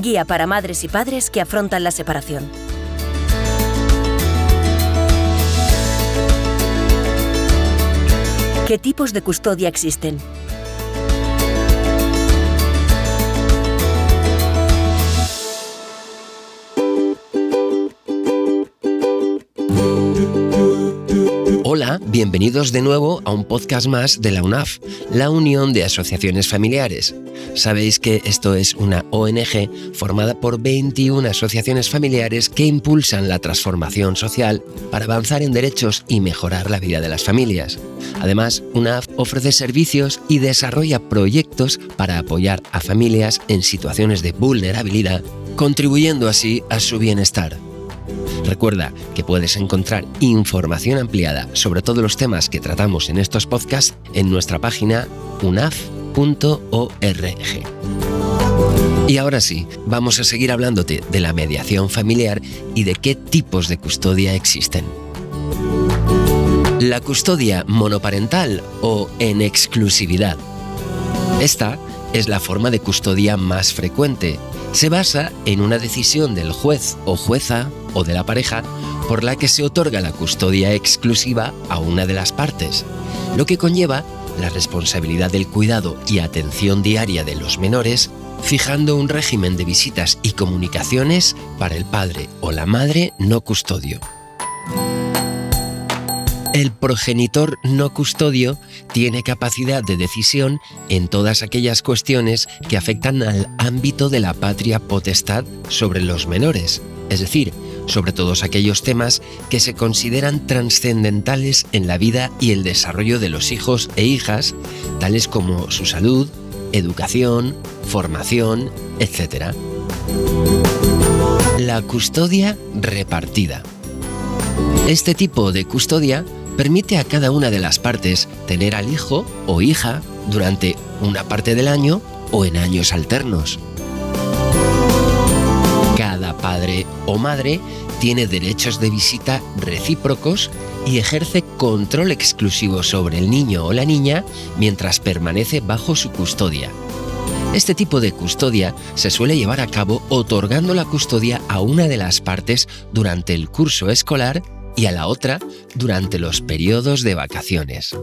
Guía para madres y padres que afrontan la separación. ¿Qué tipos de custodia existen? Hola, bienvenidos de nuevo a un podcast más de la UNAF, la Unión de Asociaciones Familiares. Sabéis que esto es una ONG formada por 21 asociaciones familiares que impulsan la transformación social para avanzar en derechos y mejorar la vida de las familias. Además, UNAF ofrece servicios y desarrolla proyectos para apoyar a familias en situaciones de vulnerabilidad, contribuyendo así a su bienestar. Recuerda que puedes encontrar información ampliada sobre todos los temas que tratamos en estos podcasts en nuestra página unaf.org. Y ahora sí, vamos a seguir hablándote de la mediación familiar y de qué tipos de custodia existen. La custodia monoparental o en exclusividad. Esta es la forma de custodia más frecuente. Se basa en una decisión del juez o jueza o de la pareja por la que se otorga la custodia exclusiva a una de las partes, lo que conlleva la responsabilidad del cuidado y atención diaria de los menores, fijando un régimen de visitas y comunicaciones para el padre o la madre no custodio. El progenitor no custodio tiene capacidad de decisión en todas aquellas cuestiones que afectan al ámbito de la patria potestad sobre los menores, es decir, sobre todos aquellos temas que se consideran trascendentales en la vida y el desarrollo de los hijos e hijas, tales como su salud, educación, formación, etc. La custodia repartida. Este tipo de custodia permite a cada una de las partes tener al hijo o hija durante una parte del año o en años alternos. O madre tiene derechos de visita recíprocos y ejerce control exclusivo sobre el niño o la niña mientras permanece bajo su custodia. Este tipo de custodia se suele llevar a cabo otorgando la custodia a una de las partes durante el curso escolar y a la otra durante los periodos de vacaciones.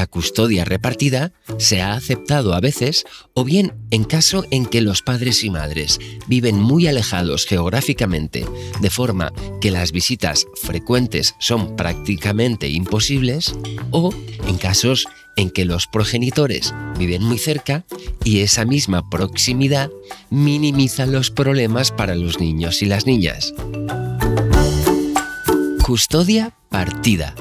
La custodia repartida se ha aceptado a veces o bien en caso en que los padres y madres viven muy alejados geográficamente, de forma que las visitas frecuentes son prácticamente imposibles, o en casos en que los progenitores viven muy cerca y esa misma proximidad minimiza los problemas para los niños y las niñas. Custodia partida.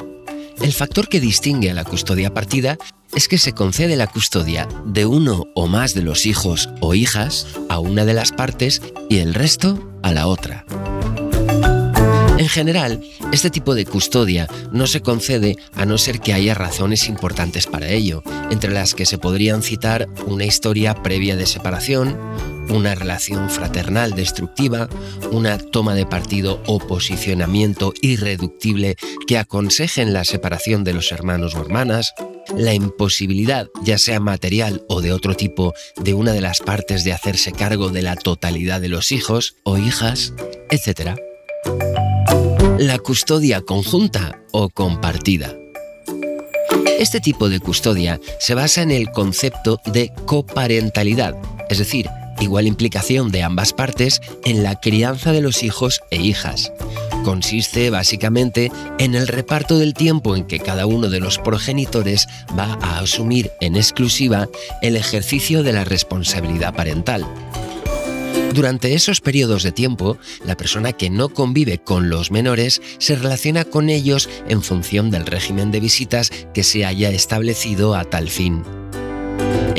El factor que distingue a la custodia partida es que se concede la custodia de uno o más de los hijos o hijas a una de las partes y el resto a la otra. En general, este tipo de custodia no se concede a no ser que haya razones importantes para ello, entre las que se podrían citar una historia previa de separación, una relación fraternal destructiva, una toma de partido o posicionamiento irreductible que aconsejen la separación de los hermanos o hermanas, la imposibilidad, ya sea material o de otro tipo, de una de las partes de hacerse cargo de la totalidad de los hijos o hijas, etc. La custodia conjunta o compartida. Este tipo de custodia se basa en el concepto de coparentalidad, es decir, igual implicación de ambas partes en la crianza de los hijos e hijas. Consiste básicamente en el reparto del tiempo en que cada uno de los progenitores va a asumir en exclusiva el ejercicio de la responsabilidad parental. Durante esos periodos de tiempo, la persona que no convive con los menores se relaciona con ellos en función del régimen de visitas que se haya establecido a tal fin.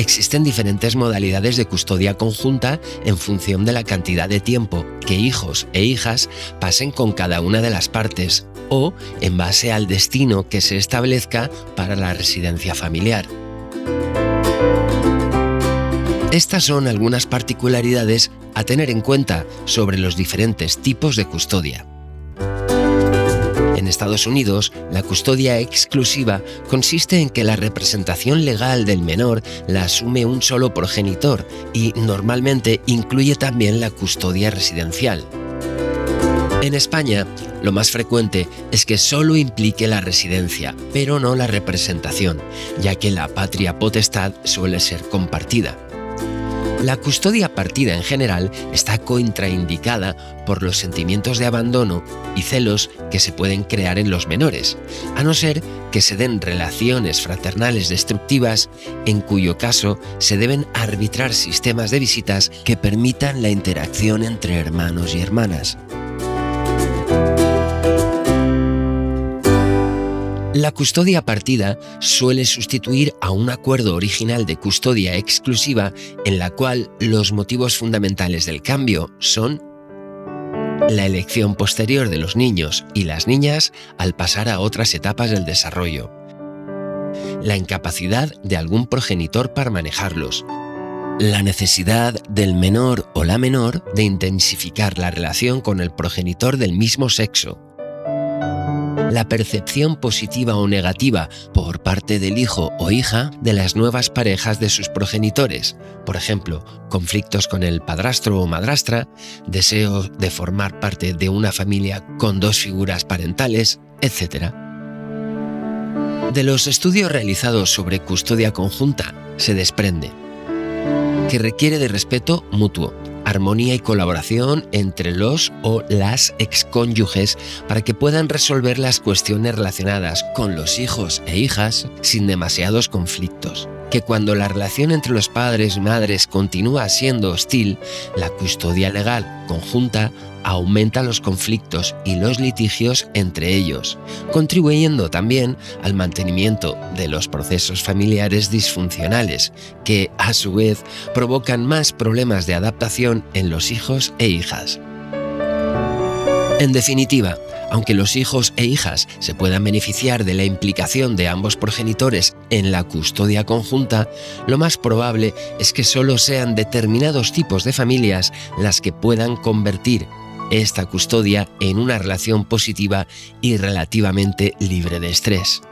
Existen diferentes modalidades de custodia conjunta en función de la cantidad de tiempo que hijos e hijas pasen con cada una de las partes o en base al destino que se establezca para la residencia familiar. Estas son algunas particularidades a tener en cuenta sobre los diferentes tipos de custodia Estados Unidos, la custodia exclusiva consiste en que la representación legal del menor la asume un solo progenitor y normalmente incluye también la custodia residencial. En España, lo más frecuente es que solo implique la residencia, pero no la representación, ya que la patria potestad suele ser compartida. La custodia partida en general está contraindicada por los sentimientos de abandono y celos que se pueden crear en los menores, a no ser que se den relaciones fraternales destructivas, en cuyo caso se deben arbitrar sistemas de visitas que permitan la interacción entre hermanos y hermanas. La custodia partida suele sustituir a un acuerdo original de custodia exclusiva en la cual los motivos fundamentales del cambio son la elección posterior de los niños y las niñas al pasar a otras etapas del desarrollo, la incapacidad de algún progenitor para manejarlos, la necesidad del menor o la menor de intensificar la relación con el progenitor del mismo sexo, la percepción positiva o negativa por parte del hijo o hija de las nuevas parejas de sus progenitores, por ejemplo, conflictos con el padrastro o madrastra, deseo de formar parte de una familia con dos figuras parentales, etc. De los estudios realizados sobre custodia conjunta se desprende que requiere de respeto mutuo, armonía y colaboración entre los o las excónyuges para que puedan resolver las cuestiones relacionadas con los hijos e hijas sin demasiados conflictos. Que cuando la relación entre los padres y madres continúa siendo hostil, la custodia legal conjunta aumenta los conflictos y los litigios entre ellos, contribuyendo también al mantenimiento de los procesos familiares disfuncionales, que a su vez provocan más problemas de adaptación en los hijos e hijas. En definitiva, aunque los hijos e hijas se puedan beneficiar de la implicación de ambos progenitores en la custodia conjunta, lo más probable es que solo sean determinados tipos de familias las que puedan convertir esta custodia en una relación positiva y relativamente libre de estrés.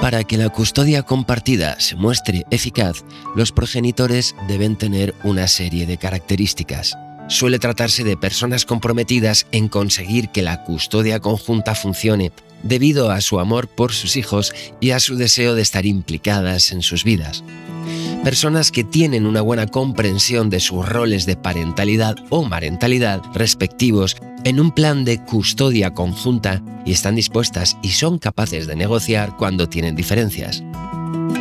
Para que la custodia compartida se muestre eficaz, los progenitores deben tener una serie de características. Suele tratarse de personas comprometidas en conseguir que la custodia conjunta funcione debido a su amor por sus hijos y a su deseo de estar implicadas en sus vidas. Personas que tienen una buena comprensión de sus roles de parentalidad o marentalidad respectivos en un plan de custodia conjunta y están dispuestas y son capaces de negociar cuando tienen diferencias.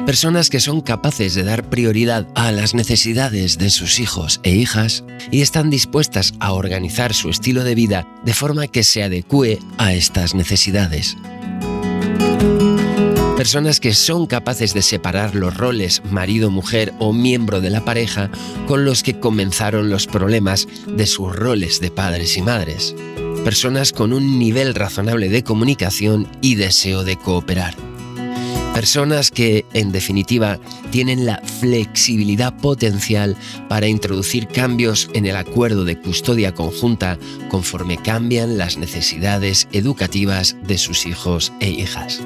Personas que son capaces de dar prioridad a las necesidades de sus hijos e hijas y están dispuestas a organizar su estilo de vida de forma que se adecue a estas necesidades. Personas que son capaces de separar los roles marido-mujer o miembro de la pareja con los que comenzaron los problemas de sus roles de padres y madres. Personas con un nivel razonable de comunicación y deseo de cooperar. Personas que, en definitiva, tienen la flexibilidad potencial para introducir cambios en el acuerdo de custodia conjunta conforme cambian las necesidades educativas de sus hijos e hijas.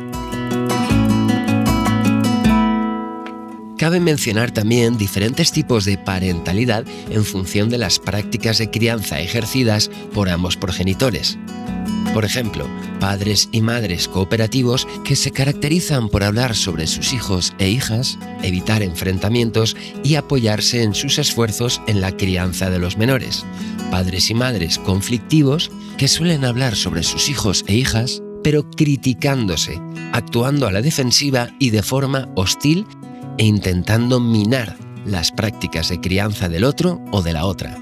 Cabe mencionar también diferentes tipos de parentalidad en función de las prácticas de crianza ejercidas por ambos progenitores. Por ejemplo, padres y madres cooperativos que se caracterizan por hablar sobre sus hijos e hijas, evitar enfrentamientos y apoyarse en sus esfuerzos en la crianza de los menores. Padres y madres conflictivos que suelen hablar sobre sus hijos e hijas, pero criticándose, actuando a la defensiva y de forma hostil e intentando minar las prácticas de crianza del otro o de la otra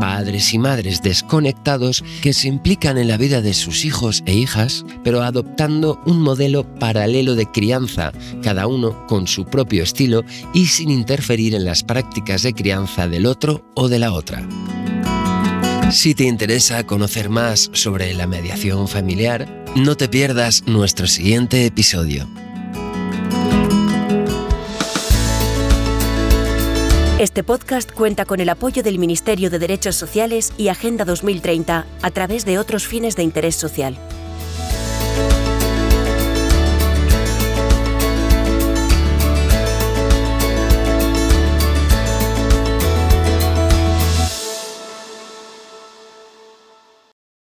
padres y madres desconectados que se implican en la vida de sus hijos e hijas, pero adoptando un modelo paralelo de crianza, cada uno con su propio estilo y sin interferir en las prácticas de crianza del otro o de la otra. Si te interesa conocer más sobre la mediación familiar, no te pierdas nuestro siguiente episodio. Este podcast cuenta con el apoyo del Ministerio de Derechos Sociales y Agenda 2030 a través de otros fines de interés social.